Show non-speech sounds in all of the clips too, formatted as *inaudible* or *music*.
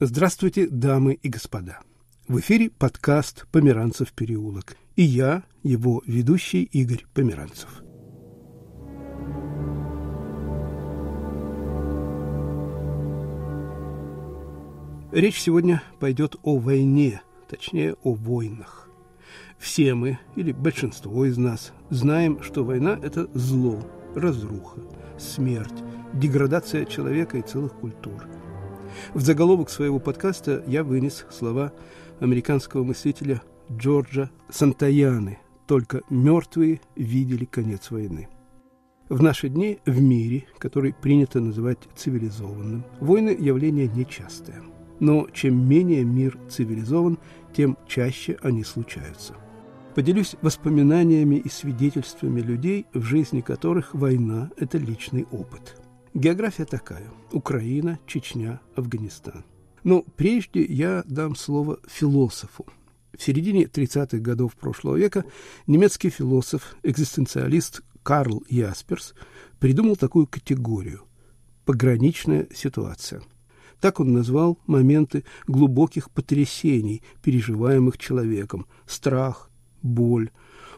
Здравствуйте, дамы и господа. В эфире подкаст «Померанцев переулок». И я, его ведущий Игорь Померанцев. Речь сегодня пойдет о войне, точнее о войнах. Все мы, или большинство из нас, знаем, что война – это зло, разруха, смерть, деградация человека и целых культур – в заголовок своего подкаста я вынес слова американского мыслителя Джорджа Сантаяны «Только мертвые видели конец войны». В наши дни в мире, который принято называть цивилизованным, войны – явление нечастое. Но чем менее мир цивилизован, тем чаще они случаются. Поделюсь воспоминаниями и свидетельствами людей, в жизни которых война – это личный опыт – География такая. Украина, Чечня, Афганистан. Но прежде я дам слово философу. В середине 30-х годов прошлого века немецкий философ, экзистенциалист Карл Ясперс придумал такую категорию – пограничная ситуация. Так он назвал моменты глубоких потрясений, переживаемых человеком – страх, боль,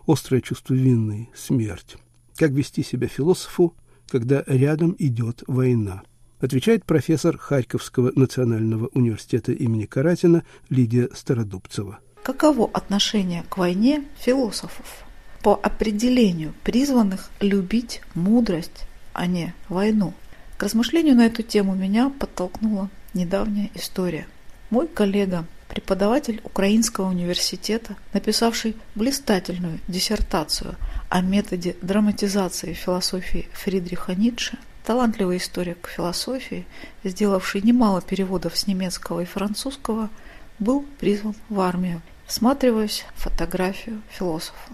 острое чувство вины, смерть. Как вести себя философу – когда рядом идет война? Отвечает профессор Харьковского национального университета имени Каратина Лидия Стародубцева. Каково отношение к войне философов? По определению призванных любить мудрость, а не войну. К размышлению на эту тему меня подтолкнула недавняя история. Мой коллега, преподаватель Украинского университета, написавший блистательную диссертацию о методе драматизации философии Фридриха Ницше, талантливый историк философии, сделавший немало переводов с немецкого и французского, был призван в армию. Всматриваясь в фотографию философа.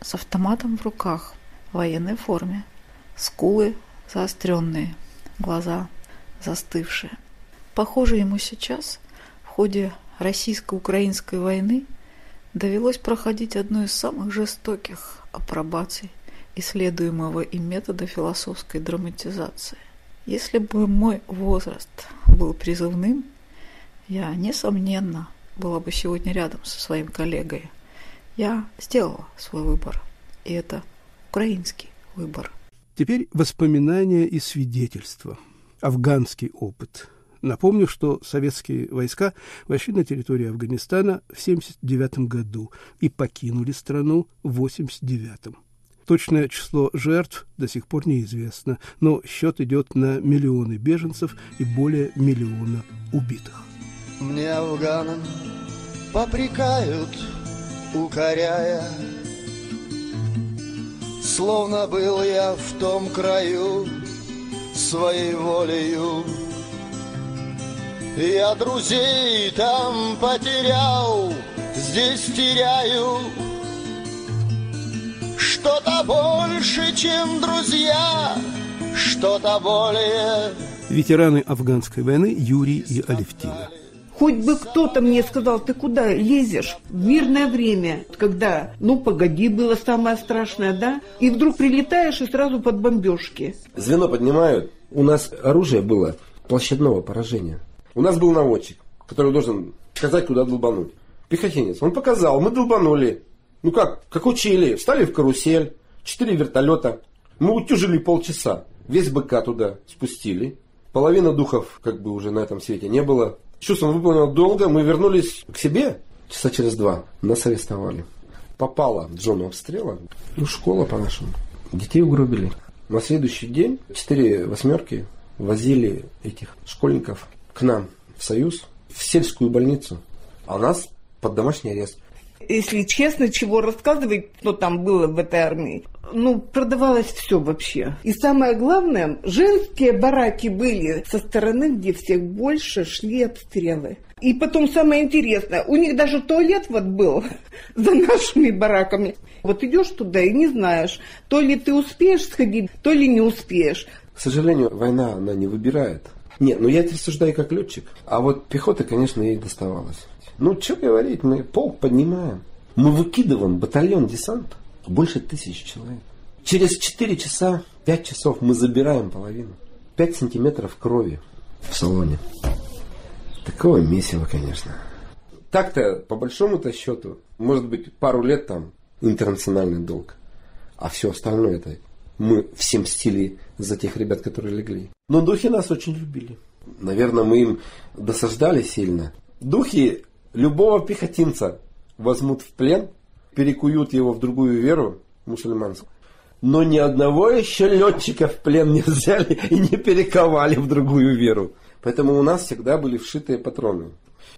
С автоматом в руках, в военной форме, скулы заостренные, глаза застывшие. Похоже, ему сейчас, в ходе российско-украинской войны, довелось проходить одну из самых жестоких апробаций исследуемого им метода философской драматизации. Если бы мой возраст был призывным, я, несомненно, была бы сегодня рядом со своим коллегой. Я сделала свой выбор, и это украинский выбор. Теперь воспоминания и свидетельства. Афганский опыт. Напомню, что советские войска вошли на территорию Афганистана в 1979 году и покинули страну в 1989. Точное число жертв до сих пор неизвестно, но счет идет на миллионы беженцев и более миллиона убитых. Мне афганам попрекают, укоряя, Словно был я в том краю своей волею я друзей там потерял, здесь теряю Что-то больше, чем друзья, что-то более Ветераны афганской войны Юрий и Алевтина Хоть бы кто-то мне сказал, ты куда лезешь? В мирное время, когда, ну, погоди, было самое страшное, да? И вдруг прилетаешь и сразу под бомбежки. Звено поднимают. У нас оружие было площадного поражения. У нас был наводчик, который должен сказать, куда долбануть. Пехотинец. Он показал, мы долбанули. Ну как, как учили. Встали в карусель, четыре вертолета. Мы утюжили полчаса. Весь БК туда спустили. Половина духов как бы уже на этом свете не было. Чувством выполнил долго. Мы вернулись к себе часа через два. Нас арестовали. Попало Джону обстрела. Ну, школа по-нашему. Детей угробили. На следующий день четыре восьмерки возили этих школьников к нам в Союз, в сельскую больницу, а нас под домашний арест. Если честно, чего рассказывать, что там было в этой армии, ну, продавалось все вообще. И самое главное, женские бараки были со стороны, где всех больше шли обстрелы. И потом самое интересное, у них даже туалет вот был *laughs* за нашими бараками. Вот идешь туда и не знаешь, то ли ты успеешь сходить, то ли не успеешь. К сожалению, война, она не выбирает. Нет, ну я рассуждаю как летчик. А вот пехота, конечно, ей доставалась. Ну, что говорить, мы полк поднимаем. Мы выкидываем батальон десанта. Больше тысячи человек. Через 4 часа, 5 часов мы забираем половину. 5 сантиметров крови в салоне. Такого месива, конечно. Так-то, по большому-то счету, может быть, пару лет там интернациональный долг. А все остальное это мы все мстили за тех ребят, которые легли. Но духи нас очень любили. Наверное, мы им досаждали сильно. Духи любого пехотинца возьмут в плен, перекуют его в другую веру, мусульманскую. Но ни одного еще летчика в плен не *laughs* взяли и не перековали в другую веру. Поэтому у нас всегда были вшитые патроны.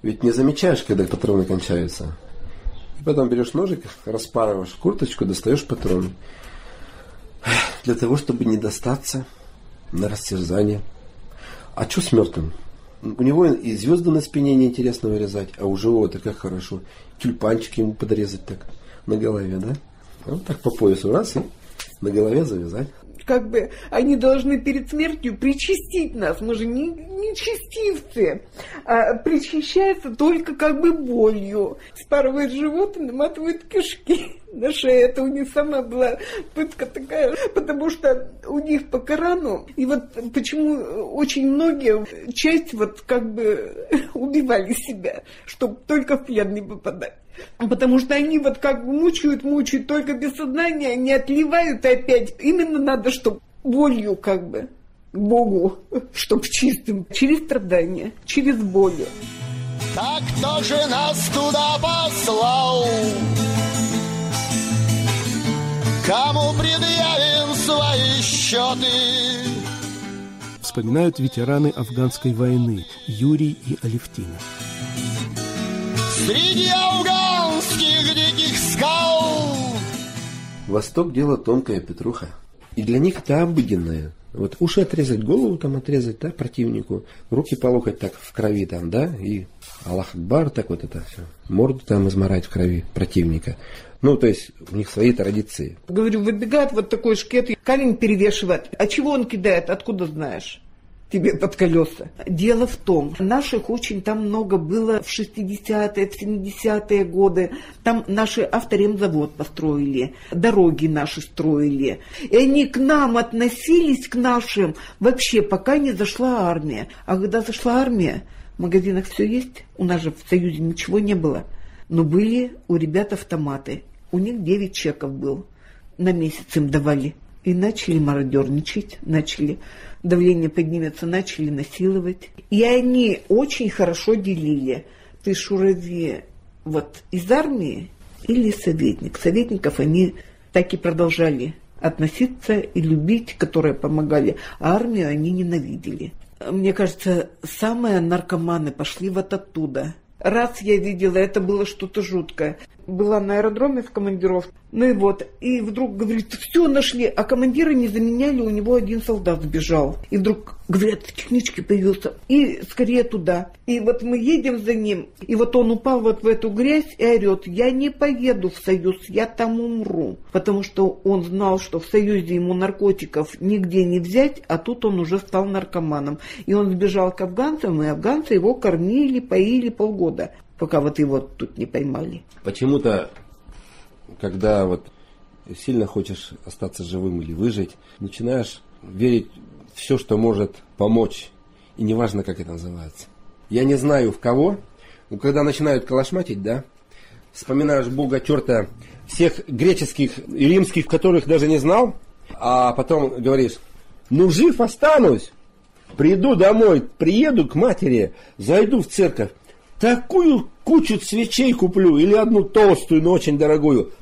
Ведь не замечаешь, когда патроны кончаются. И потом берешь ножик, распарываешь курточку, достаешь патроны. Для того, чтобы не достаться на растерзание. А что с мертвым? У него и звезды на спине неинтересно вырезать, а у живого-то как хорошо. Тюльпанчик ему подрезать так на голове, да? Вот так по поясу раз и на голове завязать как бы они должны перед смертью причастить нас. Мы же не, не чистивцы. А причащается только как бы болью. Спарывает живот и наматывает кишки *laughs* на шее. Это у них самая была пытка такая, потому что у них по Корану, и вот почему очень многие, часть вот как бы *laughs* убивали себя, чтобы только в плен не попадать. Потому что они вот как мучают, мучают, только без сознания, не отливают опять. Именно надо, чтобы болью как бы Богу, *laughs* чтобы чистым, через страдания, через боли. Так кто же нас туда послал? Кому предъявим свои счеты? Вспоминают ветераны афганской войны Юрий и Алевтина. Среди афганских диких скал Восток дело тонкое, Петруха. И для них это обыденное. Вот уши отрезать, голову там отрезать, да, противнику, руки полохать так в крови там, да, и Аллах Акбар, так вот это все, морду там изморать в крови противника. Ну, то есть у них свои традиции. Говорю, выбегает вот такой шкет, камень перевешивает. А чего он кидает, откуда знаешь? Тебе под колеса. Дело в том, наших очень там много было в 60-е, в 70-е годы. Там наши авторемзавод построили, дороги наши строили. И они к нам относились, к нашим, вообще пока не зашла армия. А когда зашла армия, в магазинах все есть, у нас же в Союзе ничего не было. Но были у ребят автоматы. У них 9 чеков был. На месяц им давали. И начали мародерничать, начали давление поднимется, начали насиловать. И они очень хорошо делили. Ты шураве вот из армии или советник. Советников они так и продолжали относиться и любить, которые помогали, а армию они ненавидели. Мне кажется, самые наркоманы пошли вот оттуда. Раз я видела, это было что-то жуткое была на аэродроме в командировке. Ну и вот, и вдруг говорит, все нашли, а командира не заменяли, у него один солдат сбежал. И вдруг, говорят, технички появился, и скорее туда. И вот мы едем за ним, и вот он упал вот в эту грязь и орет, я не поеду в Союз, я там умру. Потому что он знал, что в Союзе ему наркотиков нигде не взять, а тут он уже стал наркоманом. И он сбежал к афганцам, и афганцы его кормили, поили полгода пока вот его тут не поймали. Почему-то, когда вот сильно хочешь остаться живым или выжить, начинаешь верить все, что может помочь. И неважно, как это называется. Я не знаю в кого, но когда начинают калашматить, да, вспоминаешь Бога черта всех греческих и римских, которых даже не знал, а потом говоришь, ну жив останусь, приду домой, приеду к матери, зайду в церковь, такую кучу свечей куплю или одну толстую, но очень дорогую.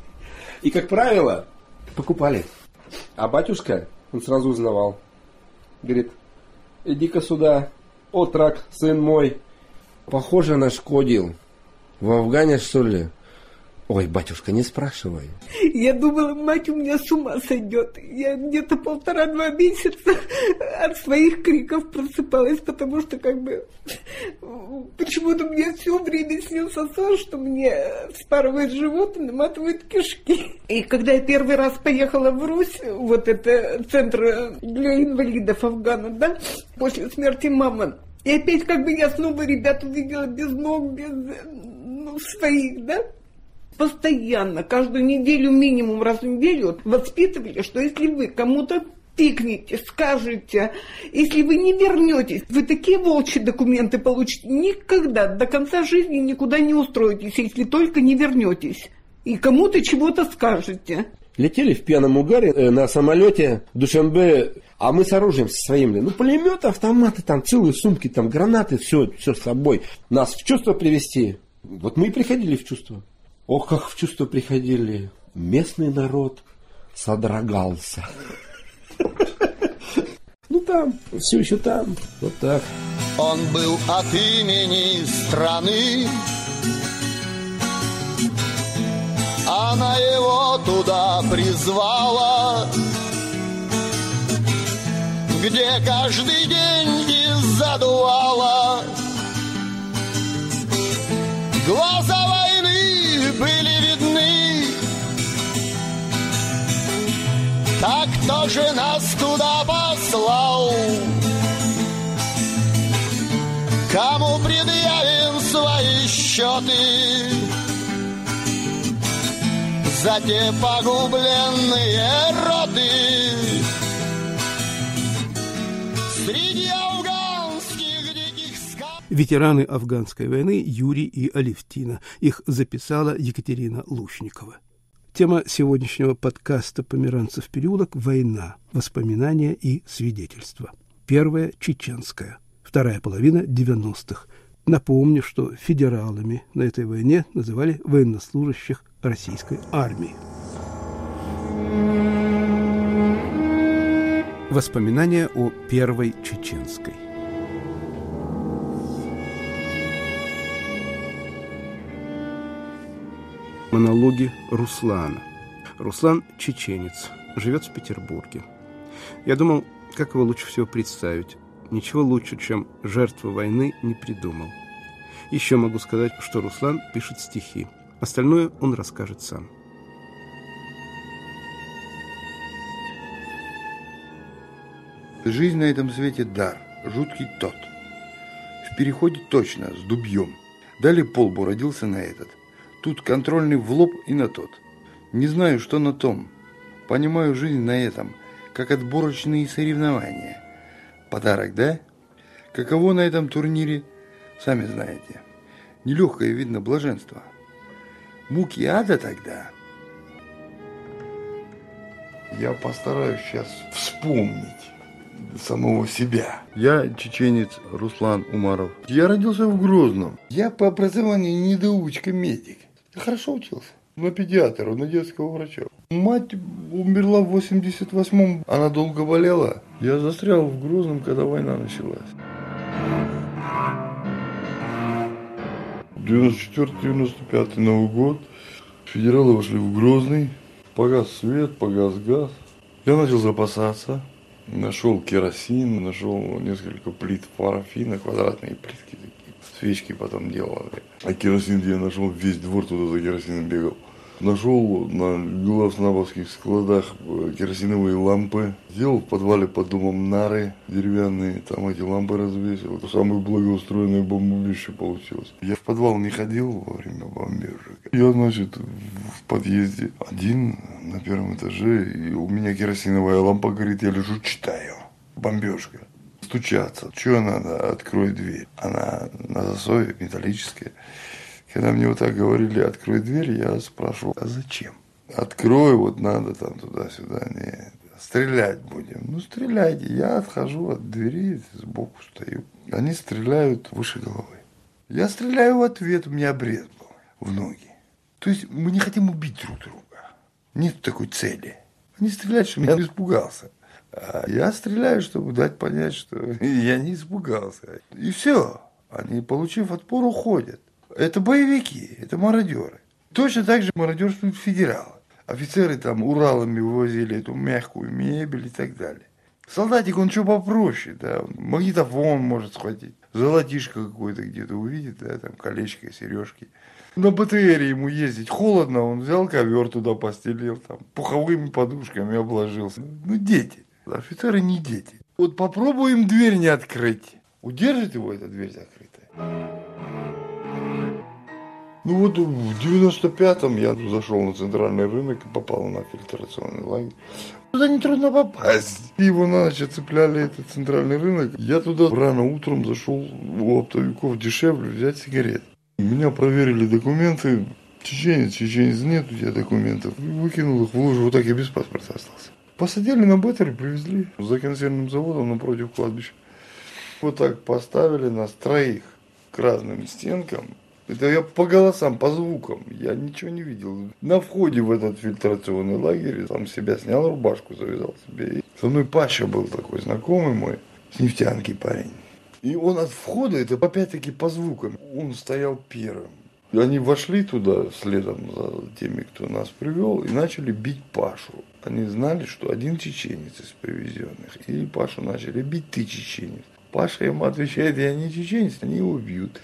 И, как правило, покупали. А батюшка, он сразу узнавал. Говорит, иди-ка сюда, отрак, сын мой. Похоже, нашкодил. В Афгане, что ли? Ой, батюшка, не спрашивай. Я думала, мать у меня с ума сойдет. Я где-то полтора-два месяца от своих криков просыпалась, потому что как бы почему-то мне все время снился сон, что мне спарывает живот и наматывают кишки. И когда я первый раз поехала в Русь, вот это центр для инвалидов Афгана, да, после смерти мамы, и опять как бы я снова ребят увидела без ног, без ну, своих, да, постоянно, каждую неделю, минимум раз в неделю воспитывали, что если вы кому-то пикните, скажете. Если вы не вернетесь, вы такие волчьи документы получите. Никогда до конца жизни никуда не устроитесь, если только не вернетесь. И кому-то чего-то скажете. Летели в пьяном угаре э, на самолете Душанбе, а мы с оружием со своим. Ну, пулеметы, автоматы, там целые сумки, там гранаты, все, все с собой. Нас в чувство привести. Вот мы и приходили в чувство. Ох, как в чувство приходили. Местный народ содрогался. Ну там, все еще там, вот так. Он был от имени страны, Она его туда призвала, Где каждый день и задувала. Глаза кто же нас туда послал? Кому предъявим свои счеты За те погубленные роды Ветераны афганской войны Юрий и Алевтина. Их записала Екатерина Лушникова. Тема сегодняшнего подкаста «Померанцев переулок» – война, воспоминания и свидетельства. Первая – чеченская, вторая половина 90-х. Напомню, что федералами на этой войне называли военнослужащих российской армии. Воспоминания о первой чеченской. Монологи Руслана. Руслан – чеченец, живет в Петербурге. Я думал, как его лучше всего представить. Ничего лучше, чем жертва войны, не придумал. Еще могу сказать, что Руслан пишет стихи. Остальное он расскажет сам. Жизнь на этом свете дар, жуткий тот. В переходе точно, с дубьем. Далее полбу родился на этот. Тут контрольный в лоб и на тот. Не знаю, что на том. Понимаю жизнь на этом, как отборочные соревнования. Подарок, да? Каково на этом турнире, сами знаете. Нелегкое, видно, блаженство. Муки ада тогда. Я постараюсь сейчас вспомнить самого себя. Я чеченец Руслан Умаров. Я родился в Грозном. Я по образованию недоучка-медик. Хорошо учился. На педиатра, на детского врача. Мать умерла в 88-м. Она долго болела. Я застрял в Грозном, когда война началась. 94-95 Новый год. Федералы вошли в Грозный. Погас свет, погас газ. Я начал запасаться. Нашел керосин, нашел несколько плит парафина, квадратные плитки такие. Свечки потом делал. А керосин я нашел, весь двор туда за керосином бегал. Нашел на главснабовских складах э, керосиновые лампы. Сделал в подвале под домом нары деревянные. Там эти лампы развесил. Самое благоустроенное бомбоубежище получилось. Я в подвал не ходил во время бомбежек. Я, значит, в подъезде один на первом этаже. И у меня керосиновая лампа горит. Я лежу, читаю. Бомбежка. Стучаться. Чего надо? Открой дверь. Она на засове металлическая. Когда мне вот так говорили, открой дверь, я спрашивал, а зачем? Открой, вот надо там туда-сюда, не, стрелять будем. Ну, стреляйте. Я отхожу от двери, сбоку стою. Они стреляют выше головы. Я стреляю в ответ, у меня обрез был в ноги. То есть мы не хотим убить друг друга. Нет такой цели. Они стреляют, чтобы я испугался. А я стреляю, чтобы дать понять, что *laughs* я не испугался. И все. Они, получив отпор, уходят. Это боевики, это мародеры. Точно так же мародерствуют федералы. Офицеры там Уралами вывозили эту мягкую мебель и так далее. Солдатик, он что попроще, да, магнитофон может схватить, золотишко какое-то где-то увидит, да, там колечко, сережки. На БТРе ему ездить холодно, он взял ковер туда постелил, там, пуховыми подушками обложился. Ну, дети. Офицеры не дети. Вот попробуем дверь не открыть. Удержит его эта дверь закрытая? Ну вот в 95-м я зашел на центральный рынок и попал на фильтрационный лагерь. Туда нетрудно попасть. Его на ночь цепляли этот центральный рынок. Я туда рано утром зашел у оптовиков дешевле взять сигарет. Меня проверили документы. Чеченец, чеченец нет у тебя документов. Выкинул их в лужу, вот так я без паспорта остался. Посадили на беттере, привезли за консервным заводом напротив кладбища. Вот так поставили нас троих к разным стенкам. Это я по голосам, по звукам. Я ничего не видел. На входе в этот фильтрационный лагерь сам себя снял рубашку, завязал себе. И со мной Паша был такой знакомый мой, с нефтянки парень. И он от входа, это опять-таки по звукам, он стоял первым. Они вошли туда следом за теми, кто нас привел, и начали бить Пашу. Они знали, что один чеченец из привезенных. И Пашу начали бить, ты чеченец. Паша ему отвечает, я не чеченец, они его убьют.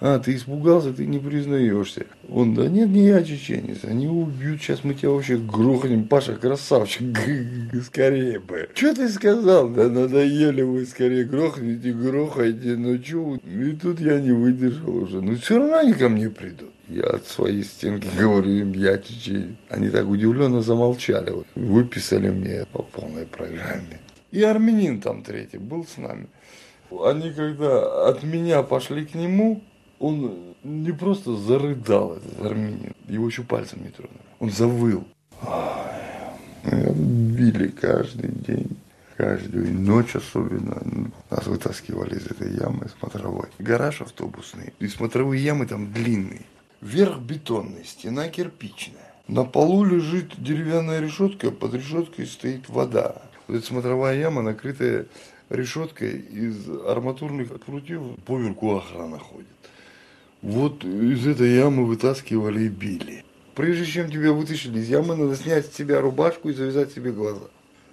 А, ты испугался, ты не признаешься. Он, да нет, не я чеченец, они его убьют, сейчас мы тебя вообще грохнем. Паша, красавчик, *laughs* скорее бы. Что ты сказал? Да надоели вы, скорее грохните, грохайте, ну что? И тут я не выдержал уже. Ну все равно они ко мне придут. Я от своей стенки *laughs* говорю им, я чеченец. Они так удивленно замолчали. Выписали мне по полной программе. И армянин там третий был с нами. Они когда от меня пошли к нему, он не просто зарыдал, этот армянин, его еще пальцем не тронули. Он завыл. Били каждый день, каждую ночь особенно. Нас вытаскивали из этой ямы смотровой. Гараж автобусный, и смотровые ямы там длинные. Верх бетонный, стена кирпичная. На полу лежит деревянная решетка, под решеткой стоит вода. Вот эта смотровая яма, накрытая решеткой из арматурных прутьев поверху охрана ходит. Вот из этой ямы вытаскивали и били. Прежде чем тебя вытащили из ямы, надо снять с себя рубашку и завязать себе глаза.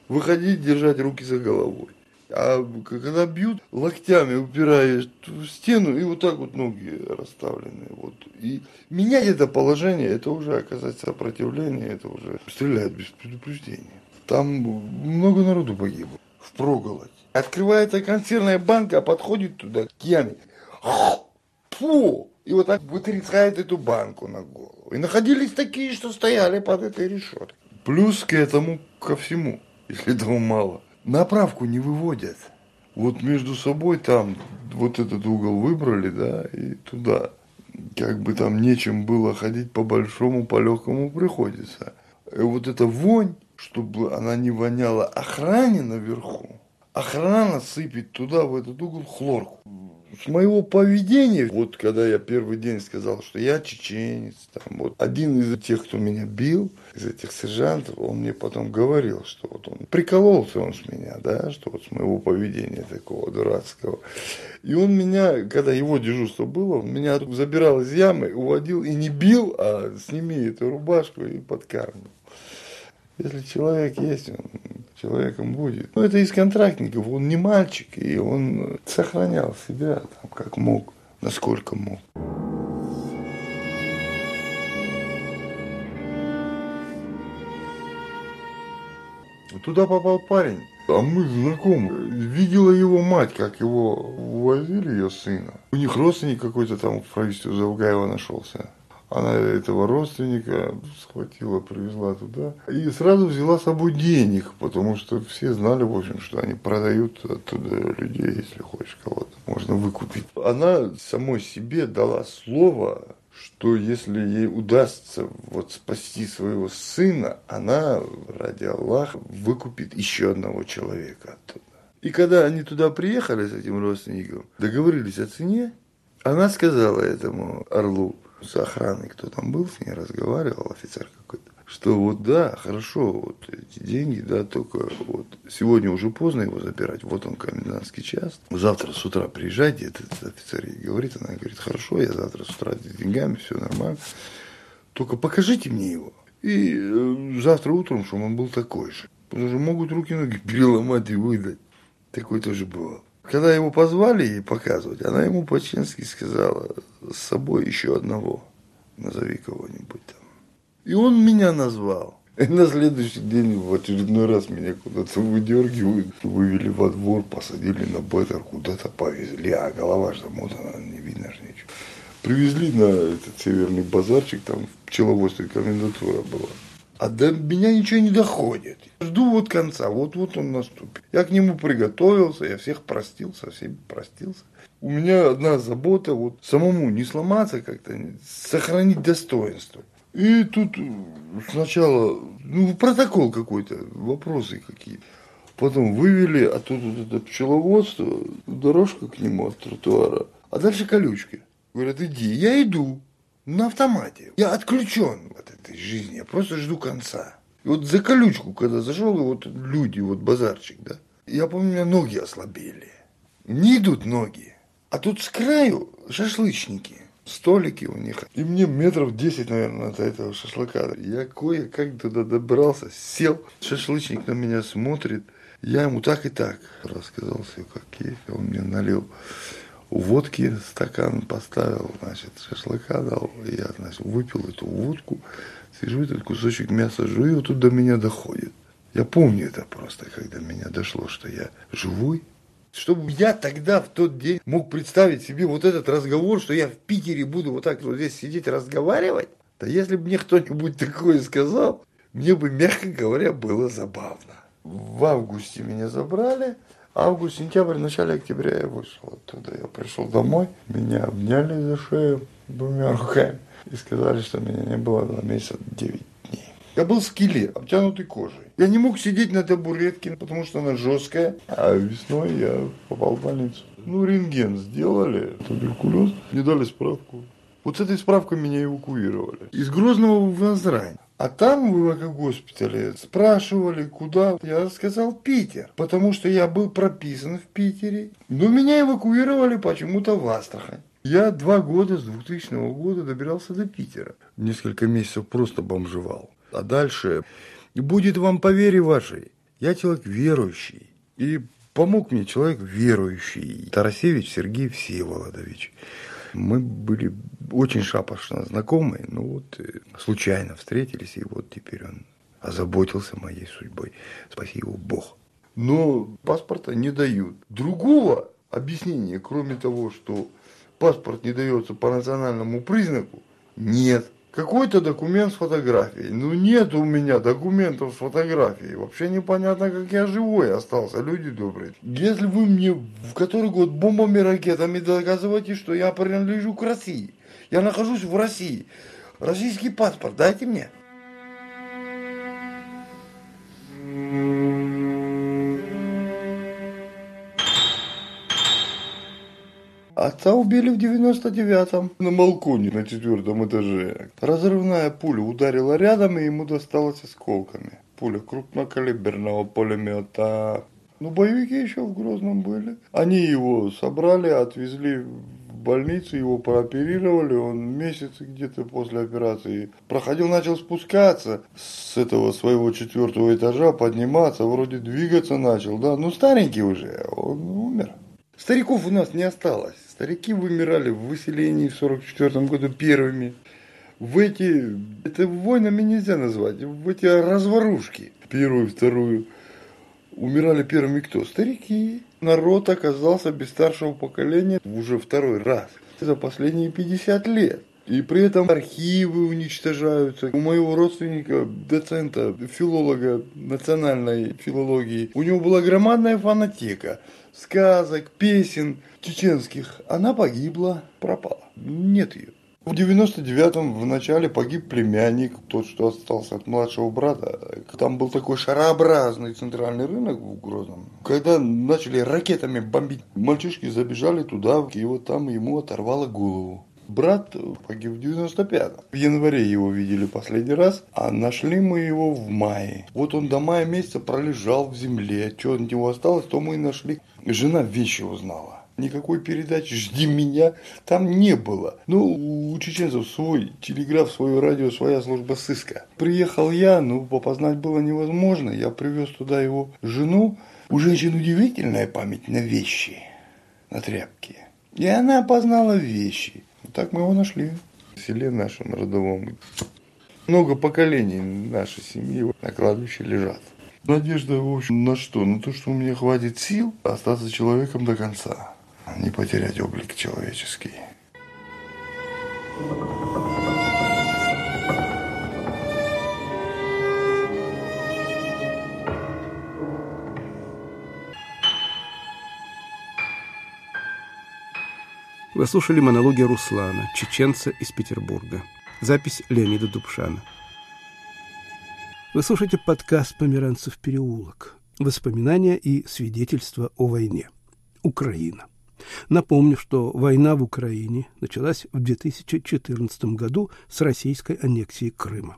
Выходить, держать руки за головой. А когда бьют, локтями упираешь в стену, и вот так вот ноги расставлены. Вот. И менять это положение, это уже оказать сопротивление, это уже стреляют без предупреждения. Там много народу погибло. В проголодь. Открывается консервная банка, подходит туда яме. Фу! И вот так вытрясает эту банку на голову. И находились такие, что стояли под этой решеткой. Плюс к этому, ко всему, если этого мало, направку не выводят. Вот между собой там вот этот угол выбрали, да, и туда. Как бы там нечем было ходить по большому, по легкому приходится. И вот эта вонь, чтобы она не воняла охране наверху, охрана сыпет туда, в этот угол, хлорку. С моего поведения, вот когда я первый день сказал, что я чеченец, там, вот один из тех, кто меня бил, из этих сержантов, он мне потом говорил, что вот он прикололся он с меня, да, что вот с моего поведения такого дурацкого. И он меня, когда его дежурство было, меня забирал из ямы, уводил и не бил, а сними эту рубашку и подкармливал. Если человек есть, он человеком будет. Но это из контрактников, он не мальчик, и он сохранял себя там, как мог, насколько мог. Туда попал парень, а мы знакомы. Видела его мать, как его увозили, ее сына. У них родственник какой-то там в правительстве Завгаева нашелся. Она этого родственника схватила, привезла туда и сразу взяла с собой денег, потому что все знали, в общем, что они продают оттуда людей, если хочешь кого-то, можно выкупить. Она самой себе дала слово, что если ей удастся вот спасти своего сына, она ради Аллаха выкупит еще одного человека оттуда. И когда они туда приехали с этим родственником, договорились о цене, она сказала этому орлу, с охраной, кто там был, с ней разговаривал, офицер какой-то, что вот да, хорошо, вот эти деньги, да, только вот сегодня уже поздно его забирать, вот он комендантский час, завтра с утра приезжайте, этот офицер ей говорит, она говорит, хорошо, я завтра с утра с деньгами, все нормально, только покажите мне его. И э, завтра утром, чтобы он был такой же. Потому что могут руки-ноги переломать и выдать. Такой тоже бывал. Когда его позвали ей показывать, она ему по-честски сказала, с собой еще одного, назови кого-нибудь там. И он меня назвал. И на следующий день в очередной раз меня куда-то выдергивают, вывели во двор, посадили на беттер, куда-то повезли, а голова же замотана, не видно же ничего. Привезли на этот северный базарчик, там пчеловодство комендатура была. А до меня ничего не доходит. Жду вот конца, вот-вот он наступит. Я к нему приготовился, я всех простил, со всеми простился. У меня одна забота, вот самому не сломаться как-то, сохранить достоинство. И тут сначала, ну, протокол какой-то, вопросы какие-то. Потом вывели, а тут вот это пчеловодство, дорожка к нему от тротуара, а дальше колючки. Говорят, иди. Я иду на автомате. Я отключен от этой жизни. Я просто жду конца. И вот за колючку, когда зашел, и вот люди, вот базарчик, да, я помню, у меня ноги ослабели. Не идут ноги. А тут с краю шашлычники, столики у них. И мне метров 10, наверное, до этого шашлыка. Я кое-как туда добрался, сел. Шашлычник на меня смотрит. Я ему так и так рассказал все, как есть. Он мне налил водки стакан поставил, значит, шашлыка дал. Я, значит, выпил эту водку, сижу, этот кусочек мяса жую, тут до меня доходит. Я помню это просто, когда меня дошло, что я живой. Чтобы я тогда, в тот день, мог представить себе вот этот разговор, что я в Питере буду вот так вот здесь сидеть разговаривать. Да если бы мне кто-нибудь такое сказал, мне бы, мягко говоря, было забавно. В августе меня забрали, август, сентябрь, начале октября я вышел оттуда. Я пришел домой, меня обняли за шею двумя *laughs* руками и сказали, что меня не было два месяца, девять дней. Я был в скеле, обтянутый кожей. Я не мог сидеть на табуретке, потому что она жесткая. А весной я попал в больницу. Ну, рентген сделали, туберкулез, мне дали справку. Вот с этой справкой меня эвакуировали. Из Грозного в Назрань. А там в эвакогоспитале спрашивали, куда. Я сказал Питер, потому что я был прописан в Питере. Но меня эвакуировали почему-то в Астрахань. Я два года, с 2000 года добирался до Питера. Несколько месяцев просто бомжевал. А дальше будет вам по вере вашей. Я человек верующий. И помог мне человек верующий. Тарасевич Сергей Всеволодович. Мы были очень шапошно знакомы, ну вот э, случайно встретились, и вот теперь он озаботился моей судьбой. Спаси его Бог. Но паспорта не дают. Другого объяснения, кроме того, что паспорт не дается по национальному признаку, нет. Какой-то документ с фотографией. Ну нет у меня документов с фотографией. Вообще непонятно, как я живой остался, люди добрые. Если вы мне в который год бомбами, ракетами доказываете, что я принадлежу к России, я нахожусь в России, российский паспорт дайте мне. Отца убили в 99-м на балконе на четвертом этаже. Разрывная пуля ударила рядом, и ему досталось осколками. Пуля крупнокалиберного пулемета. Ну, боевики еще в Грозном были. Они его собрали, отвезли в больницу, его прооперировали. Он месяц где-то после операции проходил, начал спускаться с этого своего четвертого этажа, подниматься, вроде двигаться начал, да. Ну, старенький уже, он умер. Стариков у нас не осталось. Старики вымирали в выселении в 44 году первыми. В эти, это войнами нельзя назвать, в эти разворушки, первую, вторую, умирали первыми кто? Старики. Народ оказался без старшего поколения уже второй раз за последние 50 лет. И при этом архивы уничтожаются. У моего родственника, доцента, филолога национальной филологии, у него была громадная фанатека сказок, песен чеченских. Она погибла, пропала. Нет ее. В 99-м в начале погиб племянник, тот, что остался от младшего брата. Там был такой шарообразный центральный рынок в Грозном. Когда начали ракетами бомбить, мальчишки забежали туда, и вот там ему оторвало голову. Брат погиб в 95-м. В январе его видели последний раз, а нашли мы его в мае. Вот он до мая месяца пролежал в земле. Что от него осталось, то мы и нашли. Жена вещи узнала. Никакой передачи «Жди меня» там не было. Ну, у чеченцев свой телеграф, свое радио, своя служба сыска. Приехал я, ну, попознать было невозможно. Я привез туда его жену. У женщин удивительная память на вещи, на тряпки. И она опознала вещи. Так мы его нашли в селе нашем родовом. Много поколений нашей семьи на кладбище лежат. Надежда, в общем, на что? На то, что у меня хватит сил остаться человеком до конца, а не потерять облик человеческий. Вы слушали монологи Руслана, чеченца из Петербурга. Запись Леонида Дубшана. Вы слушаете подкаст «Померанцев переулок». Воспоминания и свидетельства о войне. Украина. Напомню, что война в Украине началась в 2014 году с российской аннексией Крыма.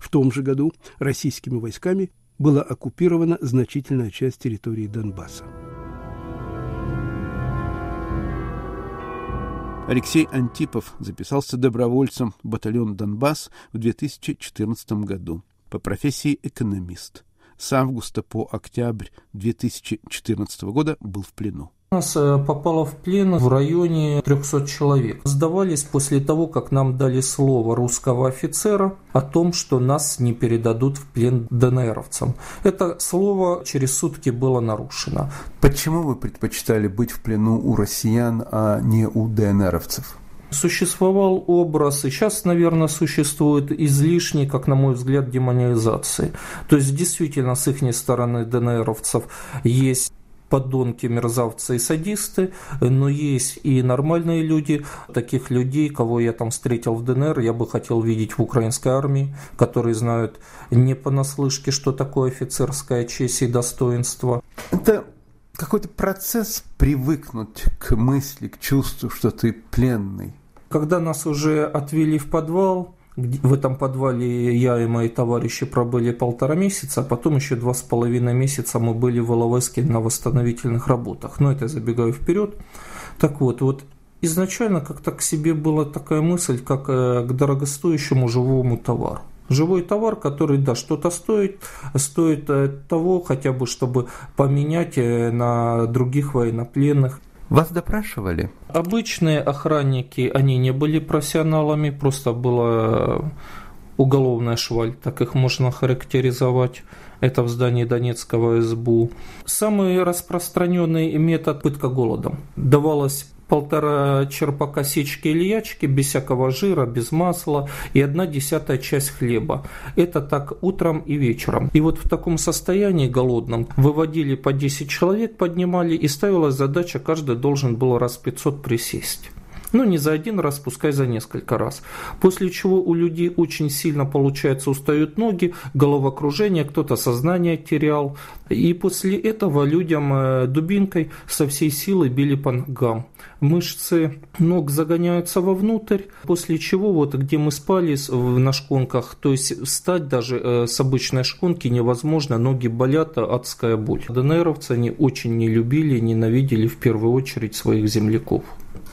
В том же году российскими войсками была оккупирована значительная часть территории Донбасса. Алексей Антипов записался добровольцем в батальон «Донбасс» в 2014 году. По профессии экономист. С августа по октябрь 2014 года был в плену. Нас э, попало в плен в районе 300 человек. Сдавались после того, как нам дали слово русского офицера о том, что нас не передадут в плен ДНРовцам. Это слово через сутки было нарушено. Почему вы предпочитали быть в плену у россиян, а не у ДНРовцев? Существовал образ, и сейчас, наверное, существует излишний, как на мой взгляд, демонизации. То есть, действительно, с их стороны ДНРовцев есть подонки, мерзавцы и садисты, но есть и нормальные люди. Таких людей, кого я там встретил в ДНР, я бы хотел видеть в украинской армии, которые знают не понаслышке, что такое офицерская честь и достоинство. Это какой-то процесс привыкнуть к мысли, к чувству, что ты пленный. Когда нас уже отвели в подвал, в этом подвале я и мои товарищи пробыли полтора месяца, а потом еще два с половиной месяца мы были в Иловайске на восстановительных работах. Но это я забегаю вперед. Так вот, вот изначально как-то к себе была такая мысль, как э, к дорогостоящему живому товару. Живой товар, который, да, что-то стоит, стоит э, того хотя бы, чтобы поменять э, на других военнопленных. Вас допрашивали? Обычные охранники, они не были профессионалами, просто была уголовная шваль, так их можно характеризовать. Это в здании Донецкого СБУ. Самый распространенный метод пытка голодом. Давалось полтора черпака сечки или ячки, без всякого жира, без масла и одна десятая часть хлеба. Это так утром и вечером. И вот в таком состоянии голодном выводили по 10 человек, поднимали и ставилась задача, каждый должен был раз 500 присесть. Ну, не за один раз, пускай за несколько раз. После чего у людей очень сильно, получается, устают ноги, головокружение, кто-то сознание терял. И после этого людям э, дубинкой со всей силы били по ногам. Мышцы ног загоняются вовнутрь, после чего вот где мы спали на шконках, то есть встать даже э, с обычной шконки невозможно, ноги болят, адская боль. ДНРовцы они очень не любили, ненавидели в первую очередь своих земляков.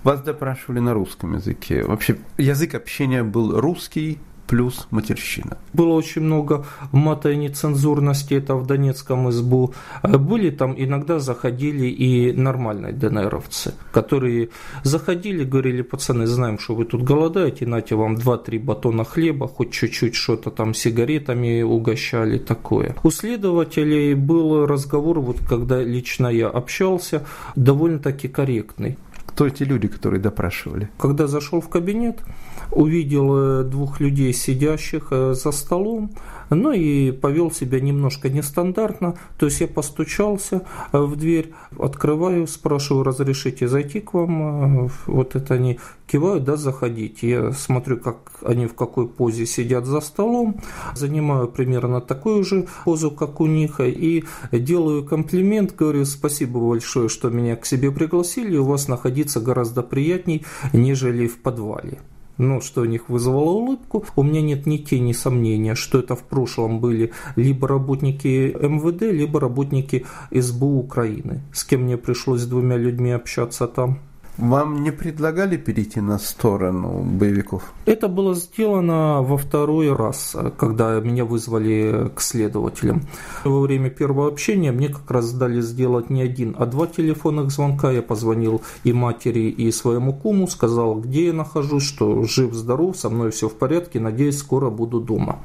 Вас допрашивали на русском языке. Вообще язык общения был русский, плюс матерщина. Было очень много мата и нецензурности, это в Донецком СБУ. А были там, иногда заходили и нормальные ДНРовцы, которые заходили, говорили, пацаны, знаем, что вы тут голодаете, нате вам 2-3 батона хлеба, хоть чуть-чуть что-то там сигаретами угощали, такое. У следователей был разговор, вот когда лично я общался, довольно-таки корректный. Кто эти люди, которые допрашивали? Когда зашел в кабинет, увидел э, двух людей, сидящих э, за столом, ну и повел себя немножко нестандартно. То есть я постучался э, в дверь, открываю, спрашиваю, разрешите зайти к вам. Вот это они кивают, да, заходите. Я смотрю, как они в какой позе сидят за столом, занимаю примерно такую же позу, как у них, и делаю комплимент, говорю, спасибо большое, что меня к себе пригласили, у вас находиться гораздо приятней, нежели в подвале ну, что у них вызвало улыбку. У меня нет ни тени сомнения, что это в прошлом были либо работники МВД, либо работники СБУ Украины, с кем мне пришлось с двумя людьми общаться там. Вам не предлагали перейти на сторону боевиков? Это было сделано во второй раз, когда меня вызвали к следователям. Во время первого общения мне как раз дали сделать не один, а два телефонных звонка. Я позвонил и матери, и своему куму, сказал, где я нахожусь, что жив-здоров, со мной все в порядке, надеюсь, скоро буду дома.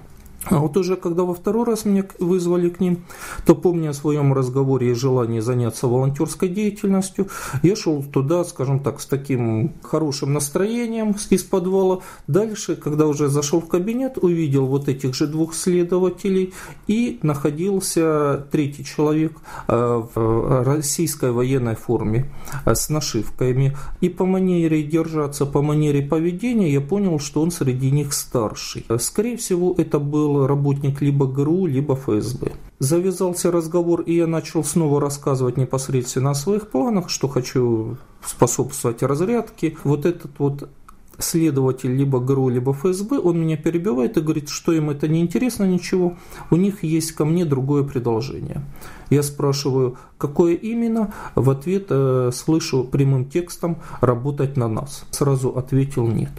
А вот уже когда во второй раз меня вызвали к ним, то помня о своем разговоре и желании заняться волонтерской деятельностью, я шел туда, скажем так, с таким хорошим настроением из подвала. Дальше, когда уже зашел в кабинет, увидел вот этих же двух следователей и находился третий человек э, в российской военной форме э, с нашивками. И по манере держаться, по манере поведения я понял, что он среди них старший. Скорее всего, это был был работник либо ГРУ, либо ФСБ. Завязался разговор, и я начал снова рассказывать непосредственно о своих планах, что хочу способствовать разрядке. Вот этот вот следователь либо ГРУ, либо ФСБ, он меня перебивает и говорит, что им это не интересно ничего, у них есть ко мне другое предложение. Я спрашиваю, какое именно, в ответ э, слышу прямым текстом «работать на нас». Сразу ответил «нет».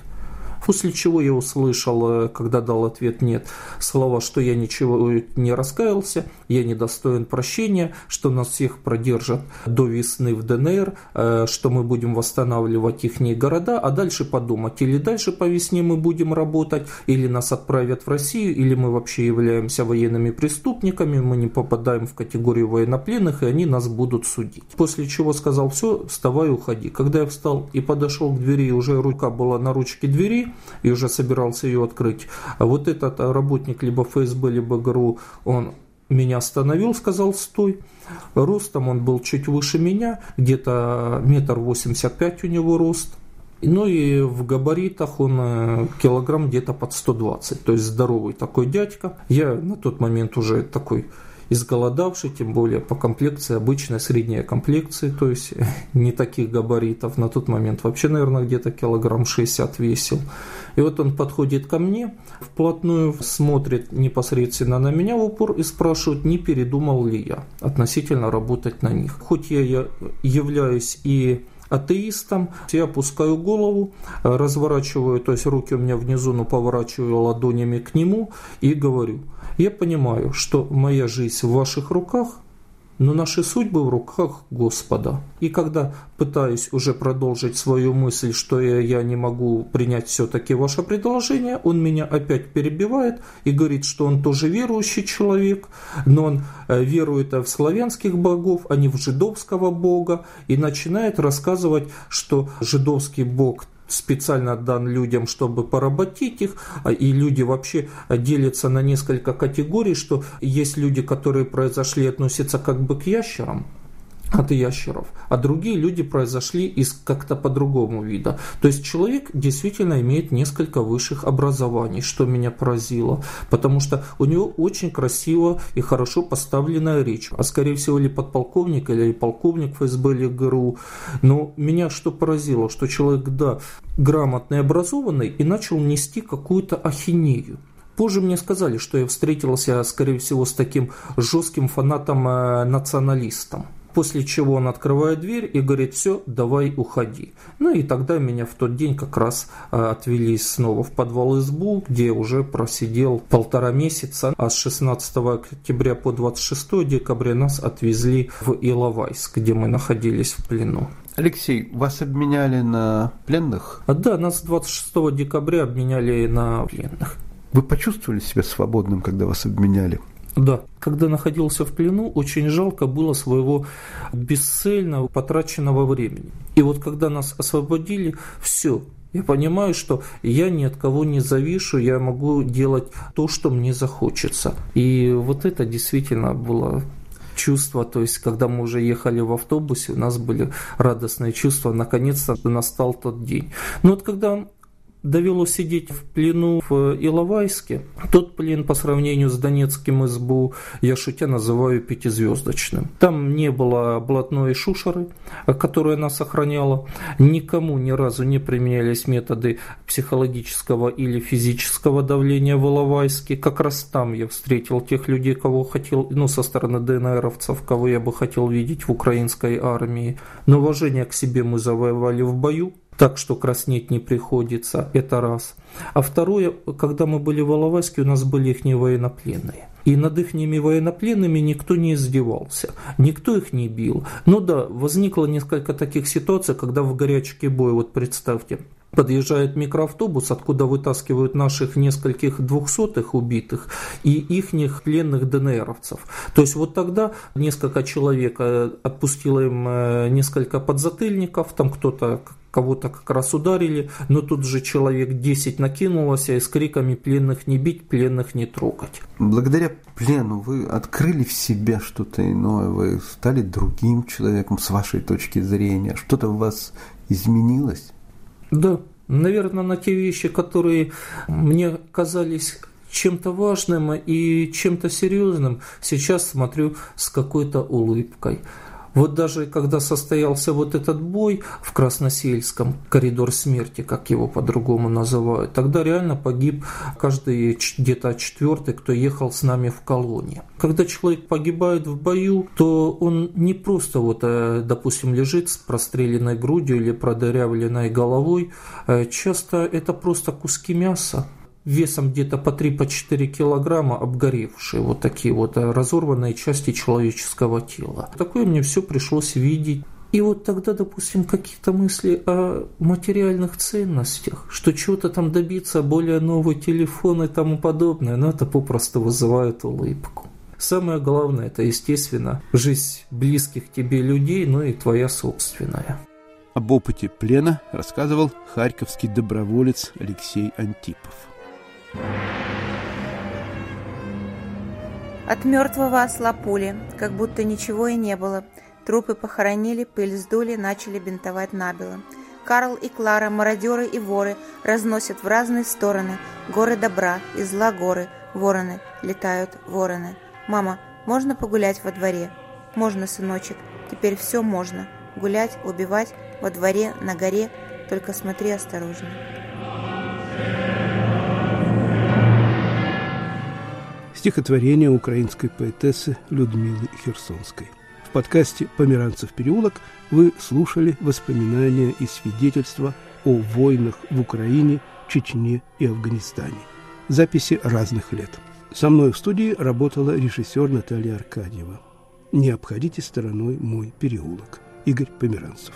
После чего я услышал, э, когда дал ответ «нет», слова, что я ничего не раскаялся, я недостоин прощения, что нас всех продержат до весны в ДНР, э, что мы будем восстанавливать их города, а дальше подумать, или дальше по весне мы будем работать, или нас отправят в Россию, или мы вообще являемся военными преступниками, мы не попадаем в категорию военнопленных, и они нас будут судить. После чего сказал, все, вставай, уходи. Когда я встал и подошел к двери, уже рука была на ручке двери, и уже собирался ее открыть. А вот этот работник либо ФСБ, либо ГРУ, он меня остановил, сказал «стой». Ростом он был чуть выше меня, где-то метр восемьдесят пять у него рост. Ну и в габаритах он э, килограмм где-то под 120, то есть здоровый такой дядька. Я на тот момент уже такой изголодавший, тем более по комплекции обычная средняя комплекция, то есть *laughs* не таких габаритов. На тот момент вообще, наверное, где-то килограмм 60 весил. И вот он подходит ко мне, вплотную смотрит непосредственно на меня в упор и спрашивает, не передумал ли я относительно работать на них. Хоть я являюсь и атеистом. Я опускаю голову, разворачиваю, то есть руки у меня внизу, но поворачиваю ладонями к нему и говорю – я понимаю, что моя жизнь в ваших руках, но наши судьбы в руках Господа. И когда пытаюсь уже продолжить свою мысль, что я, не могу принять все-таки ваше предложение, он меня опять перебивает и говорит, что он тоже верующий человек, но он э, верует в славянских богов, а не в жидовского бога, и начинает рассказывать, что жидовский бог специально дан людям, чтобы поработить их, а, и люди вообще делятся на несколько категорий, что есть люди, которые произошли относятся как бы к ящерам, от ящеров, а другие люди произошли из как-то по-другому вида. То есть человек действительно имеет несколько высших образований, что меня поразило, потому что у него очень красиво и хорошо поставленная речь, а скорее всего или подполковник, или полковник ФСБ или ГРУ. Но меня что поразило, что человек, да, грамотный, образованный и начал нести какую-то ахинею. Позже мне сказали, что я встретился, скорее всего, с таким жестким фанатом-националистом. После чего он открывает дверь и говорит, все, давай уходи. Ну и тогда меня в тот день как раз э, отвели снова в подвал избу, где уже просидел полтора месяца, а с 16 октября по 26 декабря нас отвезли в Иловайск, где мы находились в плену. Алексей, вас обменяли на пленных? А, да, нас 26 декабря обменяли на пленных. Вы почувствовали себя свободным, когда вас обменяли? Да, когда находился в плену, очень жалко было своего бесцельного потраченного времени. И вот когда нас освободили, все, я понимаю, что я ни от кого не завишу, я могу делать то, что мне захочется. И вот это действительно было чувство, то есть когда мы уже ехали в автобусе, у нас были радостные чувства, наконец-то настал тот день. Но вот когда довелось сидеть в плену в Иловайске. Тот плен по сравнению с Донецким СБУ я шутя называю пятизвездочным. Там не было блатной шушеры, которая нас охраняла. Никому ни разу не применялись методы психологического или физического давления в Иловайске. Как раз там я встретил тех людей, кого хотел, ну, со стороны ДНРовцев, кого я бы хотел видеть в украинской армии. Но уважение к себе мы завоевали в бою, так что краснеть не приходится, это раз. А второе, когда мы были в Алавайске, у нас были их военнопленные. И над их военнопленными никто не издевался, никто их не бил. Ну да, возникло несколько таких ситуаций, когда в горячке боя, вот представьте, Подъезжает микроавтобус, откуда вытаскивают наших нескольких двухсотых убитых и ихних пленных ДНРовцев. То есть вот тогда несколько человек э, отпустило им э, несколько подзатыльников, там кто-то кого-то как раз ударили, но тут же человек 10 накинулось и с криками «пленных не бить, пленных не трогать». Благодаря плену вы открыли в себе что-то иное, вы стали другим человеком с вашей точки зрения, что-то у вас изменилось? Да, наверное, на те вещи, которые мне казались чем-то важным и чем-то серьезным, сейчас смотрю с какой-то улыбкой. Вот даже когда состоялся вот этот бой в Красносельском, коридор смерти, как его по-другому называют, тогда реально погиб каждый где-то четвертый, кто ехал с нами в колонии. Когда человек погибает в бою, то он не просто вот, э, допустим, лежит с простреленной грудью или продырявленной головой, э, часто это просто куски мяса, весом где-то по 3-4 по килограмма обгоревшие, вот такие вот э, разорванные части человеческого тела. Такое мне все пришлось видеть. И вот тогда, допустим, какие-то мысли о материальных ценностях, что чего-то там добиться, более новый телефон и тому подобное, но это попросту вызывает улыбку. Самое главное, это, естественно, жизнь близких тебе людей, но и твоя собственная. Об опыте плена рассказывал харьковский доброволец Алексей Антипов. От мертвого осла пули, как будто ничего и не было. Трупы похоронили, пыль сдули, начали бинтовать набело. Карл и Клара, мародеры и воры, разносят в разные стороны. Горы добра и зла горы, вороны, летают вороны. «Мама, можно погулять во дворе?» «Можно, сыночек, теперь все можно. Гулять, убивать, во дворе, на горе, только смотри осторожно». Стихотворение украинской поэтессы Людмилы Херсонской. В подкасте «Померанцев переулок» вы слушали воспоминания и свидетельства о войнах в Украине, Чечне и Афганистане. Записи разных лет. Со мной в студии работала режиссер Наталья Аркадьева. Не обходите стороной мой переулок. Игорь Померанцев.